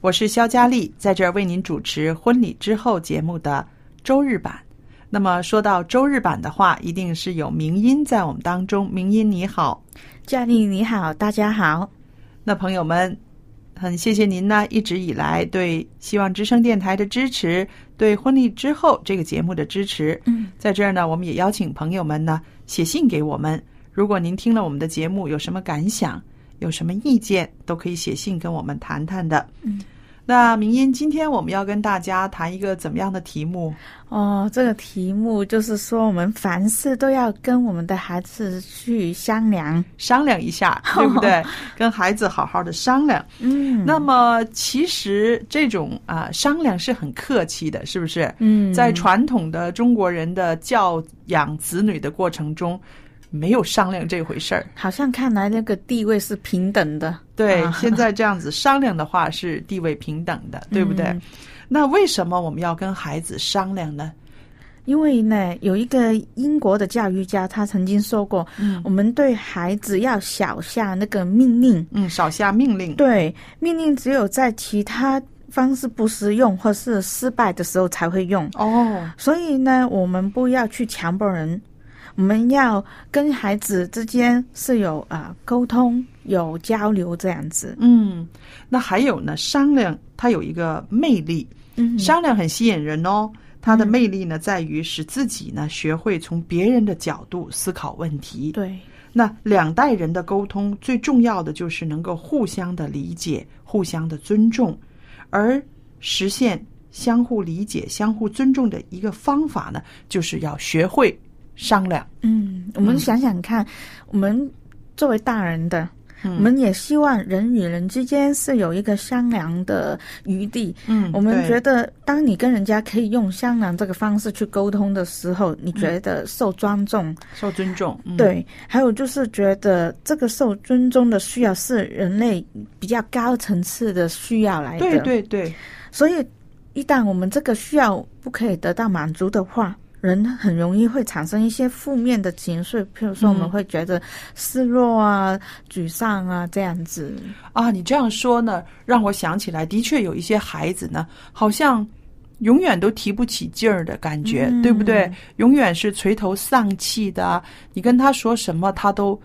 我是肖佳丽，在这儿为您主持《婚礼之后》节目的周日版。那么说到周日版的话，一定是有明音在我们当中。明音你好，佳丽你好，大家好。那朋友们，很谢谢您呢一直以来对希望之声电台的支持，对《婚礼之后》这个节目的支持。嗯，在这儿呢，我们也邀请朋友们呢写信给我们。如果您听了我们的节目有什么感想？有什么意见都可以写信跟我们谈谈的。嗯，那明英，今天我们要跟大家谈一个怎么样的题目？哦，这个题目就是说，我们凡事都要跟我们的孩子去商量，商量一下，对不对？跟孩子好好的商量。嗯，那么其实这种啊商量是很客气的，是不是？嗯，在传统的中国人的教养子女的过程中。没有商量这回事儿，好像看来那个地位是平等的。对，现在这样子商量的话是地位平等的，对不对？那为什么我们要跟孩子商量呢？因为呢，有一个英国的教育家，他曾经说过，嗯，我们对孩子要少下那个命令，嗯，少下命令。对，命令只有在其他方式不适用或是失败的时候才会用。哦，所以呢，我们不要去强迫人。我们要跟孩子之间是有啊沟通、有交流这样子。嗯，那还有呢，商量它有一个魅力。嗯，商量很吸引人哦。它的魅力呢，在于使自己呢学会从别人的角度思考问题。对，那两代人的沟通最重要的就是能够互相的理解、互相的尊重，而实现相互理解、相互尊重的一个方法呢，就是要学会。商量，嗯，我们想想看，我们作为大人的，我们也希望人与人之间是有一个商量的余地。嗯，我们觉得，当你跟人家可以用商量这个方式去沟通的时候，你觉得受尊重，受尊重。对，还有就是觉得这个受尊重的需要是人类比较高层次的需要来的。对对对，所以一旦我们这个需要不可以得到满足的话。人很容易会产生一些负面的情绪，譬如说我们会觉得失落啊、沮丧啊这样子啊。你这样说呢，让我想起来，的确有一些孩子呢，好像永远都提不起劲儿的感觉，对不对？永远是垂头丧气的。你跟他说什么，他都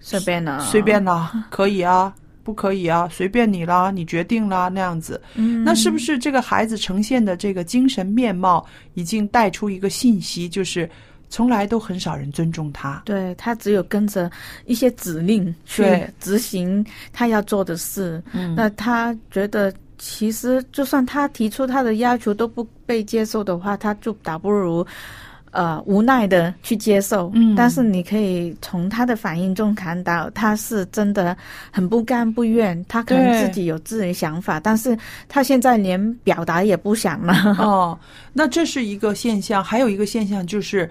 随便了，随便了，可以啊。不可以啊，随便你啦，你决定啦，那样子。嗯，那是不是这个孩子呈现的这个精神面貌，已经带出一个信息，就是从来都很少人尊重他。对他只有跟着一些指令去执行他要做的事。嗯，那他觉得，其实就算他提出他的要求都不被接受的话，他就倒不如。呃，无奈的去接受，嗯，但是你可以从他的反应中看到，他是真的很不甘不愿，他可能自己有自己的想法，但是他现在连表达也不想了。哦，那这是一个现象，还有一个现象就是，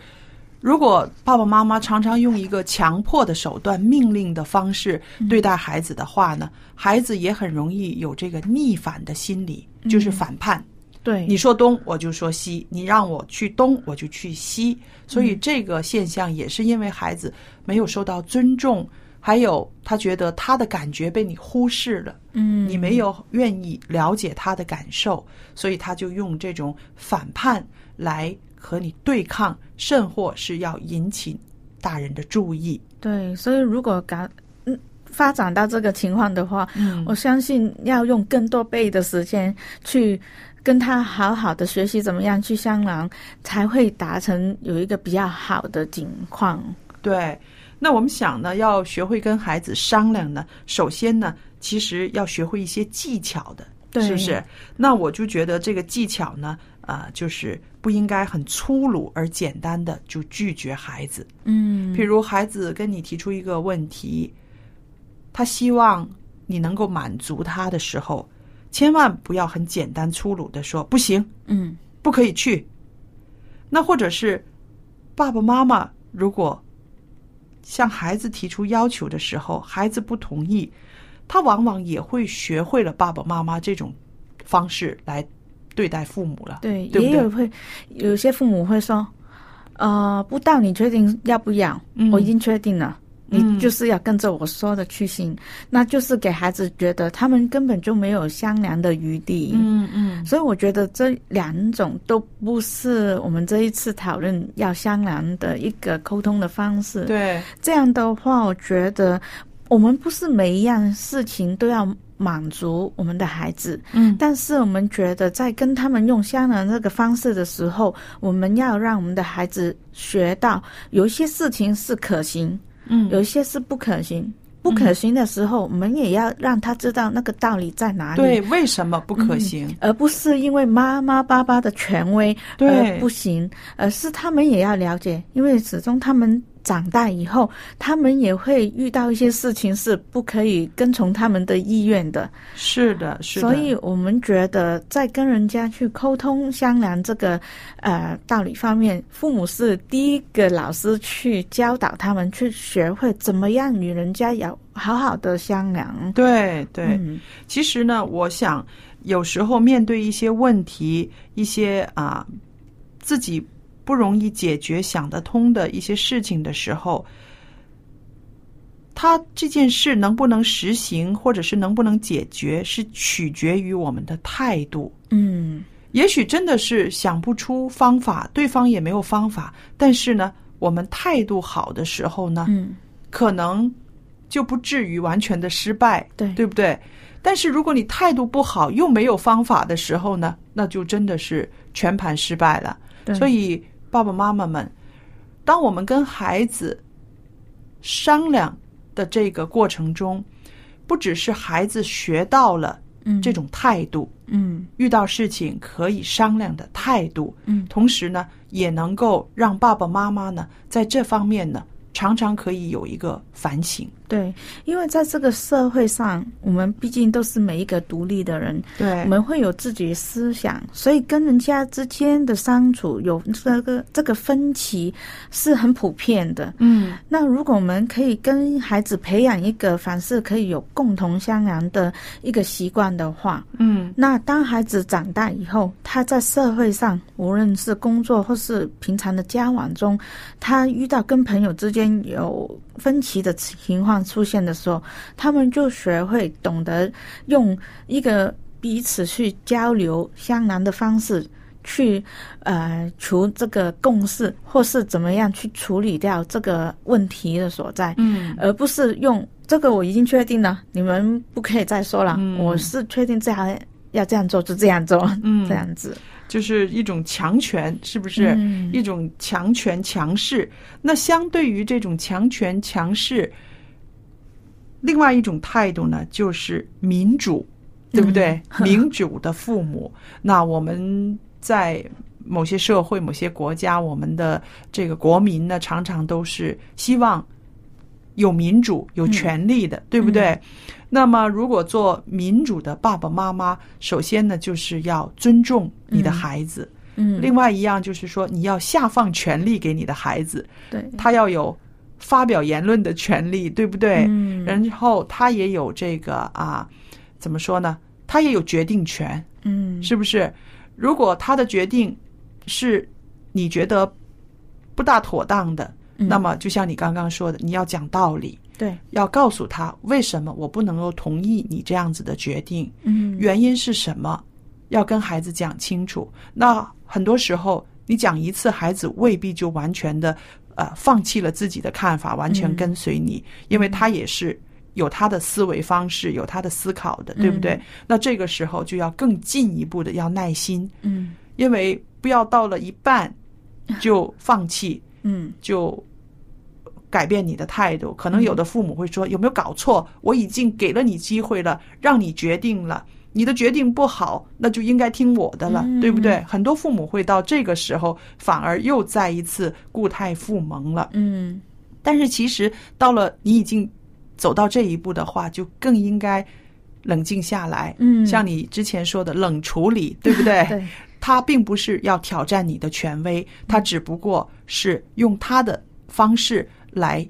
如果爸爸妈妈常常用一个强迫的手段、命令的方式对待孩子的话呢，孩子也很容易有这个逆反的心理，就是反叛。对，你说东我就说西，你让我去东我就去西，所以这个现象也是因为孩子没有受到尊重，还有他觉得他的感觉被你忽视了，嗯，你没有愿意了解他的感受，所以他就用这种反叛来和你对抗，甚或是要引起大人的注意。对，所以如果感嗯发展到这个情况的话，嗯。我相信要用更多倍的时间去跟他好好的学习怎么样去商量，才会达成有一个比较好的情况。对，那我们想呢，要学会跟孩子商量呢，首先呢，其实要学会一些技巧的，对是不是？那我就觉得这个技巧呢，啊、就是不应该很粗鲁而简单的就拒绝孩子。嗯，譬如孩子跟你提出一个问题，他希望你能够满足他的时候，千万不要很简单粗鲁的说不行，嗯不可以去。那或者是爸爸妈妈如果向孩子提出要求的时候，孩子不同意，他往往也会学会了爸爸妈妈这种方式来对待父母了。对，对对也有会有些父母会说，呃，不到你确定要不要，嗯我已经确定了。嗯。你就是要跟着我说的去行，那就是给孩子觉得他们根本就没有商量的余地。嗯嗯，所以我觉得这两种都不是我们这一次讨论要商量的一个沟通的方式。对，这样的话，我觉得我们不是每一样事情都要满足我们的孩子，嗯。但是我们觉得在跟他们用商量这个方式的时候，我们要让我们的孩子学到有一些事情是可行，嗯有一些是不可行。不可行的时候，我们也要让他知道那个道理在哪里。对，为什么不可行？而不是因为妈妈爸爸的权威对而不行，而是他们也要了解，因为始终他们长大以后，他们也会遇到一些事情是不可以跟从他们的意愿的，是的，是的。所以我们觉得在跟人家去沟通商量这个呃道理方面，父母是第一个老师去教导他们去学会怎么样与人家要好好的商量。对对，嗯其实呢，我想有时候面对一些问题，一些啊自己不容易解决、想得通的一些事情的时候，他这件事能不能实行，或者是能不能解决，是取决于我们的态度。嗯也许真的是想不出方法，对方也没有方法，但是呢，我们态度好的时候呢，嗯，可能就不至于完全的失败，对对不对？但是如果你态度不好，又没有方法的时候呢，那就真的是全盘失败了。所以爸爸妈妈们，当我们跟孩子商量的这个过程中，不只是孩子学到了嗯。这种态度，嗯。遇到事情可以商量的态度，嗯。同时呢，也能够让爸爸妈妈呢在这方面呢，常常可以有一个反省。对，因为在这个社会上，我们毕竟都是每一个独立的人，对。我们会有自己的思想，所以跟人家之间的相处有这个这个分歧是很普遍的。嗯。那如果我们可以跟孩子培养一个凡事可以有共同商量的一个习惯的话，嗯。那当孩子长大以后，他在社会上，无论是工作或是平常的交往中，他遇到跟朋友之间有分歧的情况出现的时候，他们就学会懂得用一个彼此去交流、相难的方式。去呃求这个共识，或是怎么样去处理掉这个问题的所在。嗯而不是用这个我已经确定了，你们不可以再说了。嗯我是确定这样要这样做就这样做，嗯这样子就是一种强权，是不是？嗯一种强权强势。那相对于这种强权强势，另外一种态度呢，就是民主，对不对？民主的父母。那我们在某些社会、某些国家，我们的这个国民呢，常常都是希望有民主、有权利的，对不对？那么，如果做民主的爸爸妈妈，首先呢，就是要尊重你的孩子。嗯，另外一样就是说，你要下放权利给你的孩子，对，他要有发表言论的权利，对不对？嗯，然后他也有这个啊，怎么说呢？他也有决定权，嗯，是不是？如果他的决定是你觉得不大妥当的，嗯那么就像你刚刚说的，你要讲道理，对，要告诉他为什么我不能够同意你这样子的决定，嗯，原因是什么，要跟孩子讲清楚。那很多时候，你讲一次，孩子未必就完全的呃放弃了自己的看法，完全嗯跟随你，因为他也是有他的思维方式，有他的思考的，对不对？嗯那这个时候就要更进一步的要耐心，嗯。因为不要到了一半就放弃，嗯就改变你的态度。可能有的父母会说：“有没有搞错？我已经给了你机会了，让你决定了。你的决定不好，那就应该听我的了，嗯对不对？”很多父母会到这个时候，反而又再一次固态复萌了。嗯但是其实到了你已经走到这一步的话，就更应该冷静下来。嗯像你之前说的冷处理，对不对？对，他并不是要挑战你的权威，他只不过是用他的方式来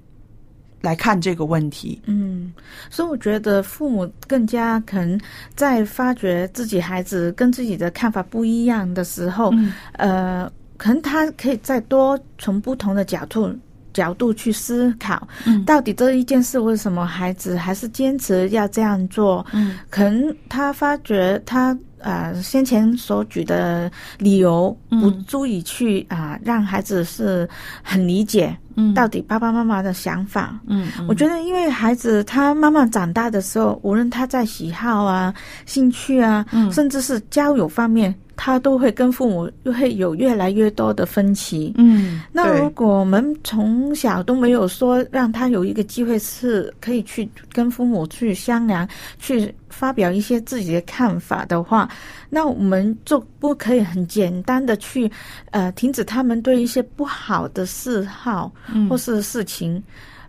来看这个问题。嗯，所以我觉得父母更加可能在发觉自己孩子跟自己的看法不一样的时候，嗯呃，可能他可以再多从不同的角度角度去思考，嗯到底这一件事为什么孩子还是坚持要这样做？嗯可能他发觉他呃先前所举的理由嗯。不足以去啊、让孩子是很理解嗯。到底爸爸妈妈的想法。嗯，我觉得，因为孩子他慢慢长大的时候，无论他在喜好啊、兴趣啊，嗯。甚至是交友方面，他都会跟父母会有越来越多的分歧。嗯，那如果我们从小都没有说让他有一个机会是可以去跟父母去商量、去发表一些自己的看法的话，那我们就不可以很简单的去呃停止他们对一些不好的嗜好嗯或是事情。嗯，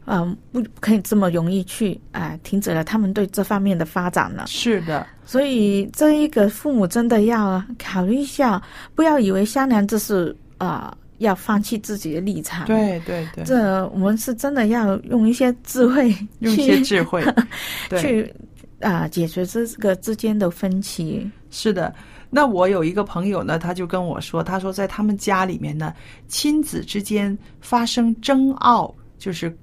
不不可以这么容易去啊、呃停止了他们对这方面的发展了。是的，所以这一个父母真的要考虑一下，不要以为商量这是啊、呃要放弃自己的立场。，对对对，这我们是真的要用一些智慧用一些智慧，对，去啊、解决这个之间的分歧。是的。那我有一个朋友呢，他就跟我说，他说在他们家里面呢，亲子之间发生争拗，就是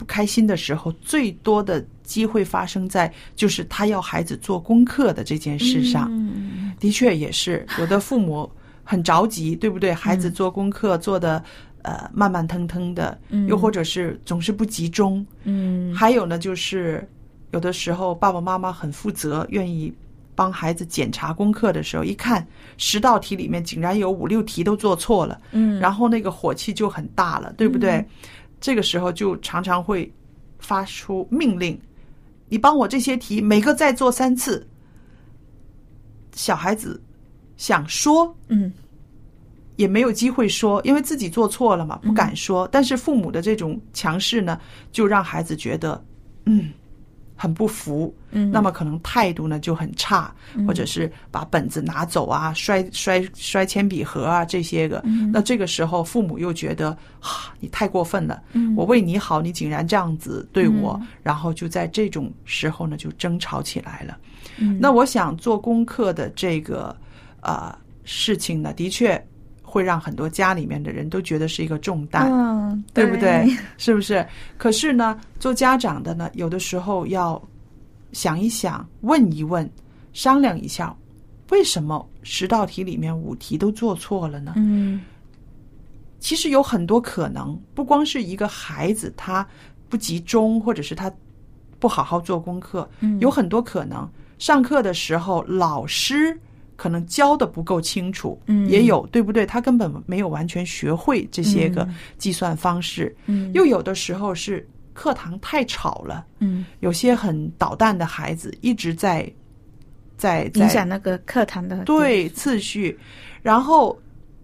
不开心的时候，最多的机会发生在就是他要孩子做功课的这件事上。嗯的确也是，有的父母很着急，对不对？孩子做功课做的呃慢慢腾腾的，嗯又或者是总是不集中。嗯还有呢，就是有的时候爸爸妈妈很负责，愿意帮孩子检查功课的时候，一看十道题里面竟然有五六题都做错了，嗯，然后那个火气就很大了，对不对？这个时候就常常会发出命令：“你帮我这些题每个再做三次。”小孩子想说嗯也没有机会说，因为自己做错了嘛，不敢说。但是父母的这种强势呢，就让孩子觉得，嗯，很不服。嗯，那么可能态度呢就很差，或者是把本子拿走啊，摔摔摔铅笔盒啊这些个。嗯那这个时候父母又觉得啊，你太过分了，嗯我为你好，你竟然这样子对我，然后就在这种时候呢就争吵起来了。嗯那我想做功课的这个呃事情呢，的确会让很多家里面的人都觉得是一个重担。嗯，对不对？是不是？可是呢，做家长的呢，有的时候要想一想，问一问，商量一下，为什么十道题里面五题都做错了呢？嗯其实有很多可能，不光是一个孩子他不集中，或者是他不好好做功课，嗯有很多可能。上课的时候，老师可能教的不够清楚，嗯。也有对不对？他根本没有完全学会这些个嗯。计算方式，嗯。又有的时候是课堂太吵了，嗯，有些很捣蛋的孩子一直在在影在响那个课堂的对。次序，然后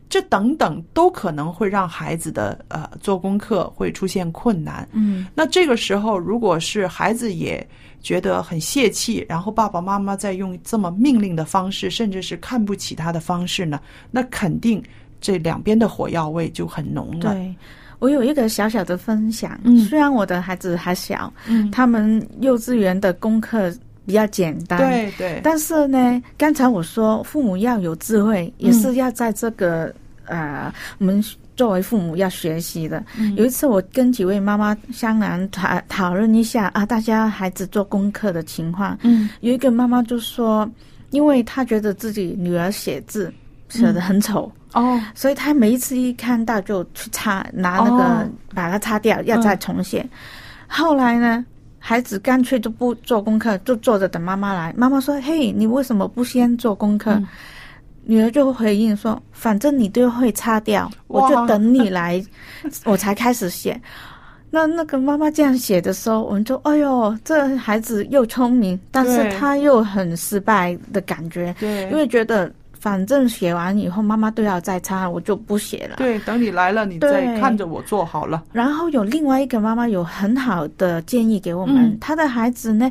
这等等都可能会让孩子的呃做功课会出现困难。嗯那这个时候，如果是孩子也觉得很泄气，然后爸爸妈妈在用这么命令的方式，甚至是看不起他的方式呢，那肯定这两边的火药味就很浓了。对。我有一个小小的分享，嗯虽然我的孩子还小，嗯，他们幼稚园的功课比较简单，对对，但是呢，刚才我说父母要有智慧，也是要在这个、呃，我们作为父母要学习的。嗯有一次，我跟几位妈妈商量讨讨论一下啊，大家孩子做功课的情况。嗯有一个妈妈就说，因为她觉得自己女儿写字写的很丑。哦，所以她每一次一看到就去擦，拿那个、哦把它擦掉，要再重写。后来呢，孩子干脆就不做功课，就坐着等妈妈来。妈妈说：“嘿，你为什么不先做功课？”嗯女儿就回应说：“反正你都会擦掉，我就等你来，我才开始写。”那那个妈妈这样写的时候，我们就哎呦，这孩子又聪明，但是他又很失败的感觉，对，因为觉得反正写完以后妈妈都要再擦，我就不写了。对，等你来了，你再看着我做好了。然后有另外一个妈妈有很好的建议给我们，嗯她的孩子呢，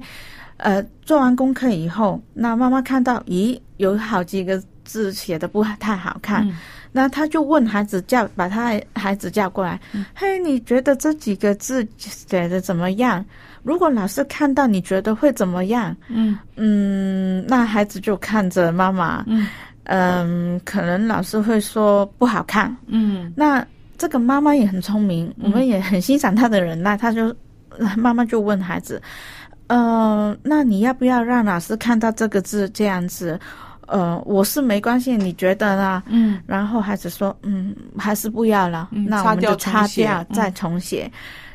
呃，做完功课以后，那妈妈看到，咦，有好几个字写的不太好看，嗯那他就问孩子叫，把他孩子叫过来，嗯嘿，你觉得这几个字写的怎么样？如果老师看到，你觉得会怎么样？嗯嗯，那孩子就看着妈妈，嗯嗯，可能老师会说不好看，嗯那这个妈妈也很聪明，我们也很欣赏她的忍耐。她就 妈妈就问孩子：“呃，那你要不要让老师看到这个字这样子？呃，我是没关系，你觉得呢？”嗯然后孩子说：“嗯，还是不要了，嗯那我们就擦掉，嗯再重写。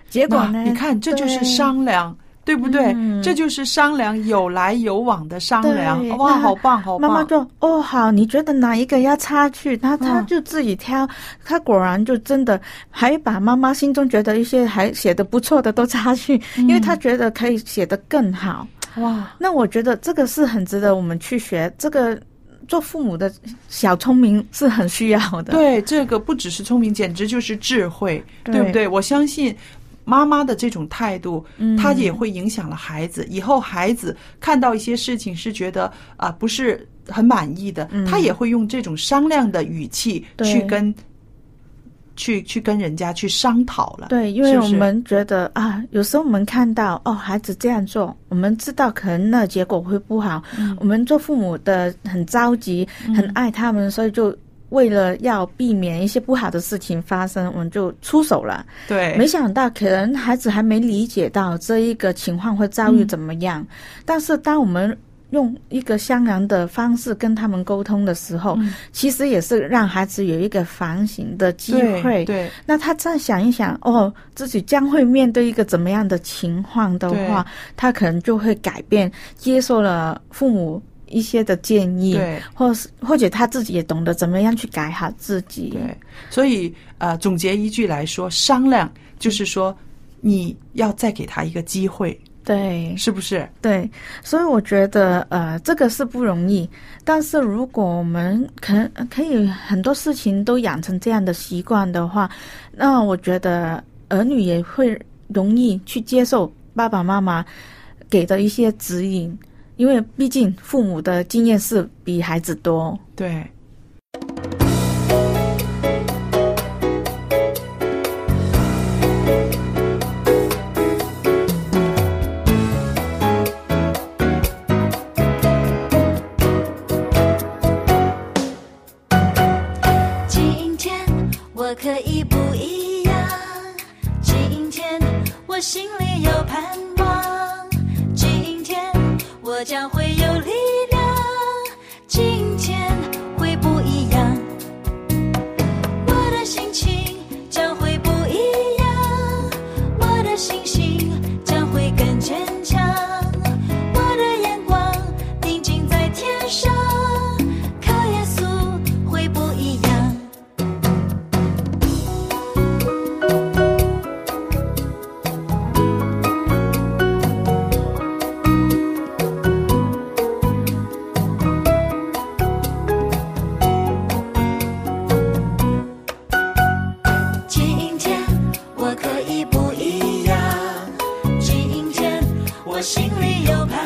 结果呢？你看，这就是商量，对不对？嗯这就是商量，有来有往的商量。哇，好棒，好棒！妈妈就哦好，你觉得哪一个要插去？他他嗯就自己挑，他果然就真的还把妈妈心中觉得一些还写的不错的都插去，嗯因为他觉得可以写得更好。哇，那我觉得这个是很值得我们去学，这个做父母的小聪明是很需要的。对，这个不只是聪明，简直就是智慧，对不对？我相信。妈妈的这种态度，嗯。她也会影响了孩子。以后孩子看到一些事情是觉得啊、不是很满意的，嗯。他也会用这种商量的语气去跟去去跟人家去商讨了。对，因为我们觉得啊，有时候我们看到哦，孩子这样做，我们知道可能那结果会不好，嗯。我们做父母的很着急，很爱他们，所以就为了要避免一些不好的事情发生，我们就出手了。对，没想到，可能孩子还没理解到这一个情况会遭遇怎么样，但是当我们用一个相量的方式跟他们沟通的时候，嗯。其实也是让孩子有一个反省的机会。对对。那他再想一想，哦，自己将会面对一个怎么样的情况的话，他可能就会改变，接受了父母一些的建议，对或是或者他自己也懂得怎么样去改好自己。对，所以呃，总结一句来说，商量就是说你要再给他一个机会，对是不是？对，所以我觉得呃，这个是不容易。但是如果我们可可以很多事情都养成这样的习惯的话，那我觉得儿女也会容易去接受爸爸妈妈给的一些指引，因为毕竟父母的经验是比孩子多。对。今天我可以可以不一样？今天我心里有盘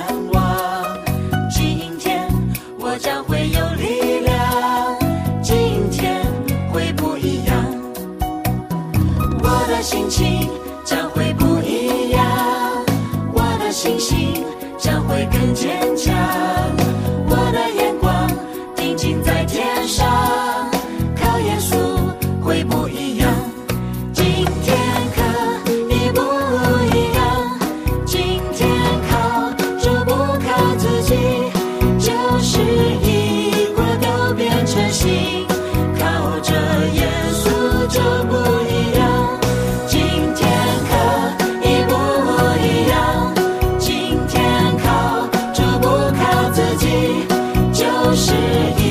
是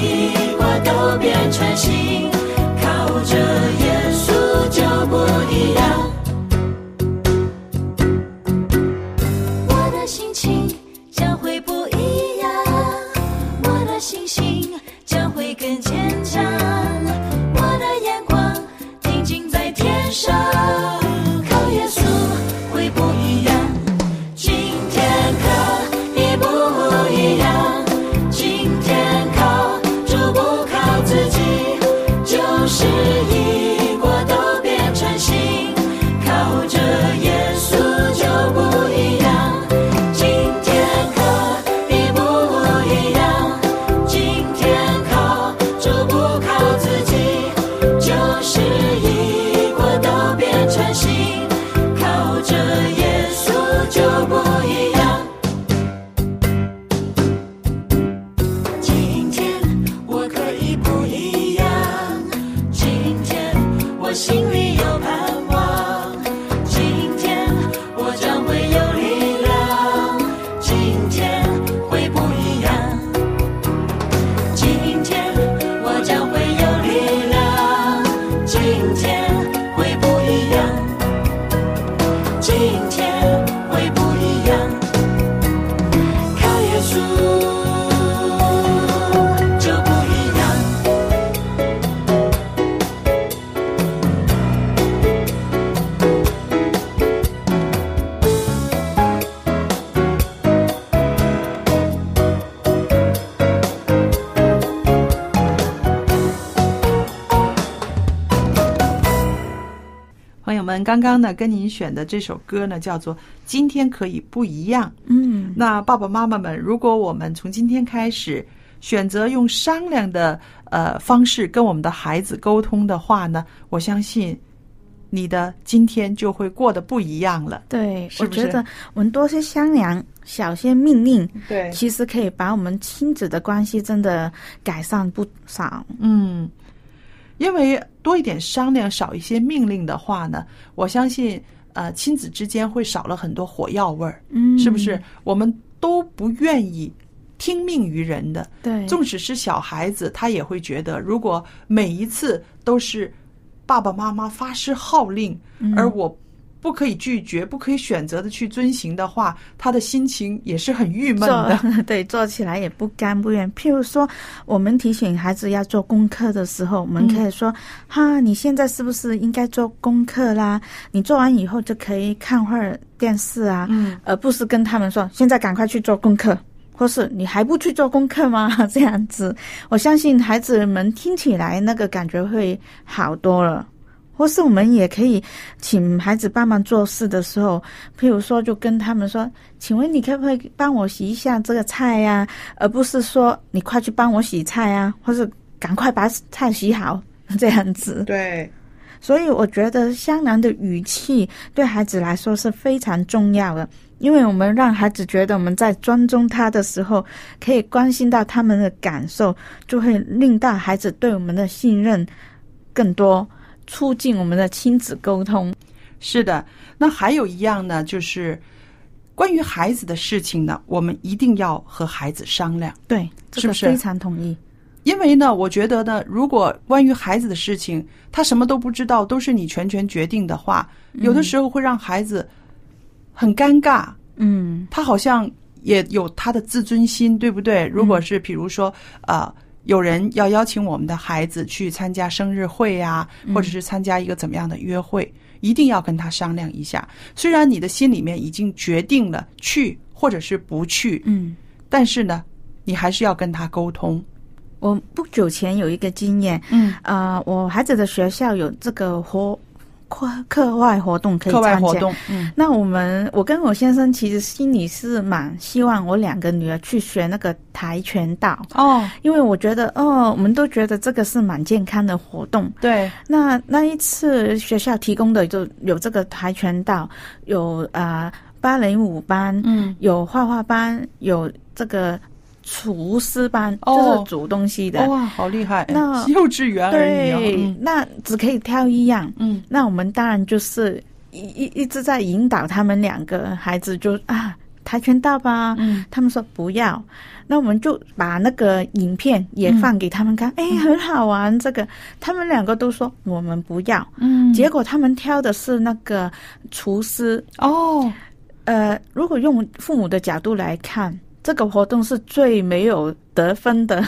友们，刚刚呢跟您选的这首歌呢叫做《今天可以不一样》。嗯，那爸爸妈妈们，如果我们从今天开始选择用商量的呃方式跟我们的孩子沟通的话呢，我相信你的今天就会过得不一样了。对，是是我觉得我们多些商量，少些命令，对其实可以把我们亲子的关系真的改善不少。嗯，因为多一点商量，少一些命令的话呢，我相信呃亲子之间会少了很多火药味儿，嗯，是不是？我们都不愿意听命于人的，对，纵使是小孩子，他也会觉得，如果每一次都是爸爸妈妈发施号令，嗯。而我不可以拒绝、不可以选择的去遵行的话，他的心情也是很郁闷的。对做起来也不甘不愿。譬如说，我们提醒孩子要做功课的时候，我们可以说：“嗯哈，你现在是不是应该做功课啦？你做完以后就可以看会儿电视啊，嗯，而不是跟他们说现在赶快去做功课。”或是你还不去做功课吗？这样子，我相信孩子们听起来那个感觉会好多了。或是我们也可以请孩子帮忙做事的时候，譬如说就跟他们说：“请问你可不可以帮我洗一下这个菜呀、而不是说你快去帮我洗菜啊，或是赶快把菜洗好 这样子。对，所以我觉得香囊的语气对孩子来说是非常重要的，因为我们让孩子觉得我们在尊重他的时候，可以关心到他们的感受，就会令到孩子对我们的信任更多，促进我们的亲子沟通。是的。那还有一样呢，就是关于孩子的事情呢，我们一定要和孩子商量。对，这是不是个非常同意。因为呢，我觉得呢，如果关于孩子的事情，他什么都不知道，都是你全权决定的话，有的时候会让孩子很尴尬。嗯他好像也有他的自尊心，对不对？如果是比如说，呃，有人要邀请我们的孩子去参加生日会呀、或者是参加一个怎么样的约会，一定要跟他商量一下。虽然你的心里面已经决定了去或者是不去，嗯，但是呢，你还是要跟他沟通。我不久前有一个经验，嗯呃，我孩子的学校有这个活课课外活动可以课外参加。活动，嗯。那我们，我跟我先生其实心里是蛮希望我两个女儿去学那个跆拳道，哦，因为我觉得，哦，我们都觉得这个是蛮健康的活动。对，那那一次学校提供的就有这个跆拳道，有啊、呃芭蕾舞班，嗯。有画画班，有这个厨师班，哦就是煮东西的。哇，好厉害！那幼稚园而已哦，对，嗯那只可以挑一样。嗯那我们当然就是一一一直在引导他们两个孩子就啊跆拳道吧，嗯他们说不要，那我们就把那个影片也放给他们看，哎、很好玩。这个他们两个都说我们不要，嗯结果他们挑的是那个厨师。哦，呃，如果用父母的角度来看，这个活动是最没有得分的，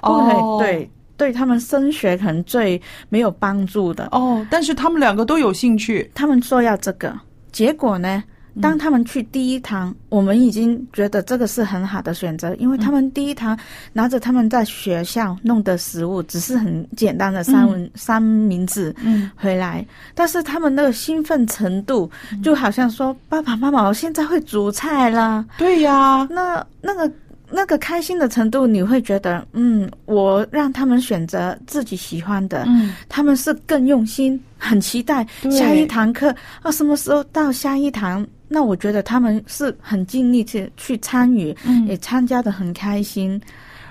不哦会对对他们升学可能最没有帮助的。哦，但是他们两个都有兴趣，他们说要这个，结果呢？当他们去第一堂，我们已经觉得这个是很好的选择，因为他们第一堂拿着他们在学校弄的食物，只是很简单的三文、三明治嗯回来，但是他们那个兴奋程度，就好像说：“爸爸妈妈，我现在会煮菜啦。对呀”，那那个那个开心的程度，你会觉得，嗯，我让他们选择自己喜欢的，嗯。他们是更用心，很期待下一堂课啊，什么时候到下一堂？那我觉得他们是很尽力去去参与，嗯也参加的很开心。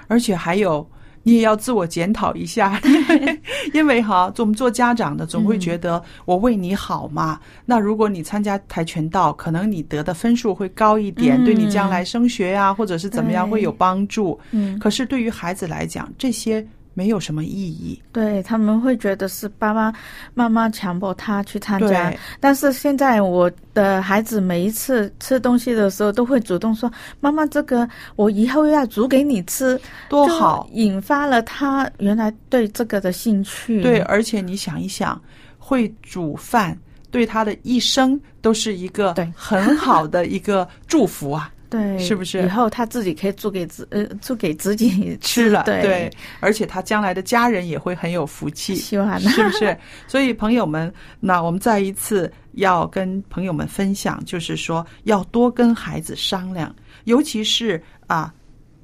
而且还有。你也要自我检讨一下，因为因为哈，我们做家长的总会觉得我为你好嘛。那如果你参加跆拳道，可能你得的分数会高一点，嗯对你将来升学呀、或者是怎么样会有帮助。嗯，可是对于孩子来讲，这些没有什么意义。对他们会觉得是爸爸妈妈强迫他去参加，但是现在我的孩子每一次吃东西的时候都会主动说：“妈妈，这个我以后要煮给你吃。”多好！引发了他原来对这个的兴趣。对，而且你想一想，会煮饭对他的一生都是一个很好的一个祝福啊。对，是不是以后他自己可以做给自呃做给自己 吃了，对，而且他将来的家人也会很有福气，希望是不是？所以朋友们，那我们再一次要跟朋友们分享，就是说要多跟孩子商量，尤其是啊。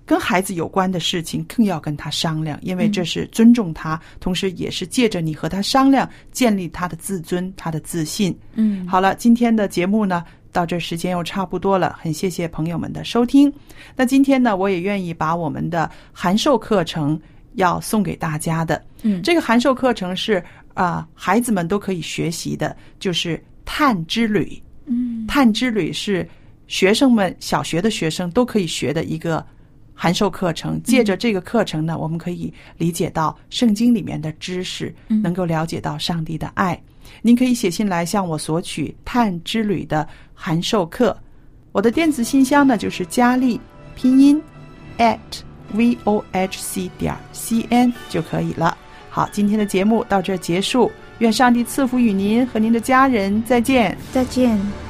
跟孩子有关的事情，更要跟他商量，因为这是尊重他，同时也是借着你和他商量，建立他的自尊、他的自信。嗯，好了，今天的节目呢，到这时间又差不多了，很谢谢朋友们的收听。那今天呢，我也愿意把我们的函授课程要送给大家的。嗯这个函授课程是啊、孩子们都可以学习的，就是探之旅。嗯探之旅是学生们小学的学生都可以学的一个函授课程。借着这个课程呢，我们可以理解到圣经里面的知识，能够了解到上帝的爱。您可以写信来向我索取探之旅的函授课。我的电子信箱呢就是佳丽拼音 at v o h c 点 c n 就可以了。好，今天的节目到这结束，愿上帝赐福与您和您的家人，再见。再见。